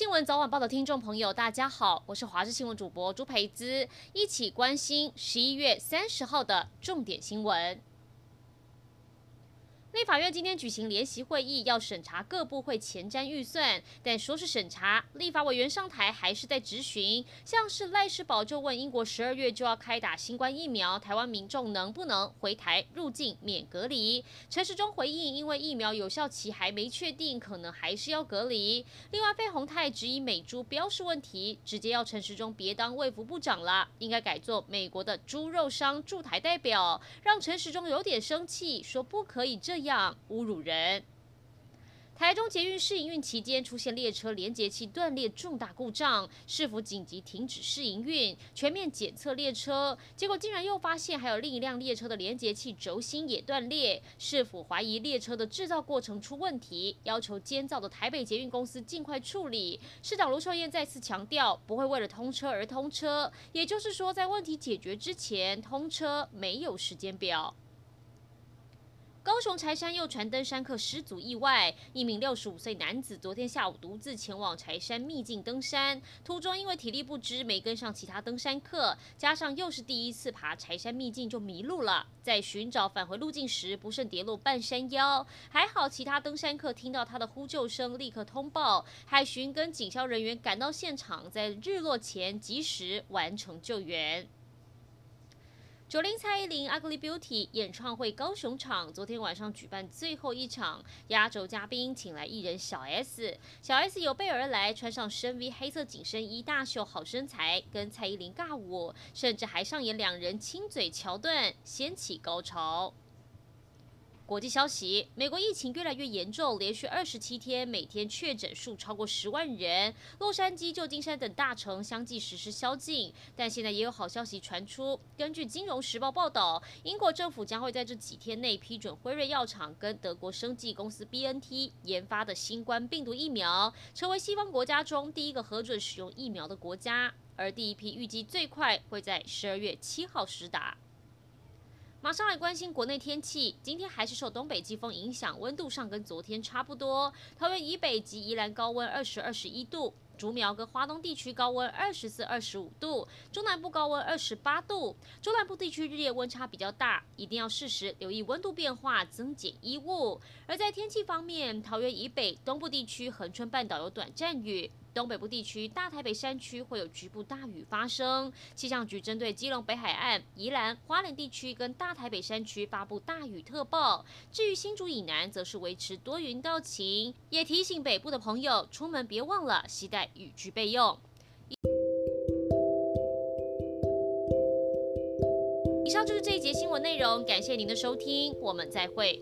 新闻早晚报的听众朋友，大家好，我是华视新闻主播朱培姿，一起关心十一月三十号的重点新闻。立法院今天举行联席会议，要审查各部会前瞻预算，但说是审查，立法委员上台还是在质询。像是赖世宝就问英国十二月就要开打新冠疫苗，台湾民众能不能回台入境免隔离？陈时中回应，因为疫苗有效期还没确定，可能还是要隔离。另外，费鸿泰质疑美猪标示问题，直接要陈时中别当卫福部长了，应该改做美国的猪肉商驻台代表，让陈时中有点生气，说不可以这样。侮辱人。台中捷运试营运期间出现列车连结器断裂重大故障，市府紧急停止试营运，全面检测列车，结果竟然又发现还有另一辆列车的连结器轴心也断裂。市府怀疑列车的制造过程出问题，要求监造的台北捷运公司尽快处理。市长卢秀燕再次强调，不会为了通车而通车，也就是说，在问题解决之前，通车没有时间表。高雄柴山又传登山客失足意外，一名六十五岁男子昨天下午独自前往柴山秘境登山，途中因为体力不支没跟上其他登山客，加上又是第一次爬柴山秘境就迷路了，在寻找返回路径时不慎跌落半山腰，还好其他登山客听到他的呼救声立刻通报，海巡跟警消人员赶到现场，在日落前及时完成救援。九零蔡依林《Ugly Beauty》演唱会高雄场昨天晚上举办最后一场，压轴嘉宾请来艺人小 S，小 S 有备而来，穿上深 V 黑色紧身衣，大秀好身材，跟蔡依林尬舞，甚至还上演两人亲嘴桥段，掀起高潮。国际消息：美国疫情越来越严重，连续二十七天每天确诊数超过十万人。洛杉矶、旧金山等大城相继实施宵禁，但现在也有好消息传出。根据《金融时报》报道，英国政府将会在这几天内批准辉瑞药厂跟德国生技公司 BNT 研发的新冠病毒疫苗，成为西方国家中第一个核准使用疫苗的国家。而第一批预计最快会在十二月七号施打。马上来关心国内天气，今天还是受东北季风影响，温度上跟昨天差不多。桃园以北及宜兰高温二十二十一度，竹苗跟花东地区高温二十四二十五度，中南部高温二十八度。中南部地区日夜温差比较大，一定要适时留意温度变化，增减衣物。而在天气方面，桃园以北、东部地区、恒春半岛有短暂雨。东北部地区、大台北山区会有局部大雨发生。气象局针对基隆北海岸、宜兰花莲地区跟大台北山区发布大雨特报。至于新竹以南，则是维持多云到晴。也提醒北部的朋友，出门别忘了携带雨具备用。以上就是这一节新闻内容，感谢您的收听，我们再会。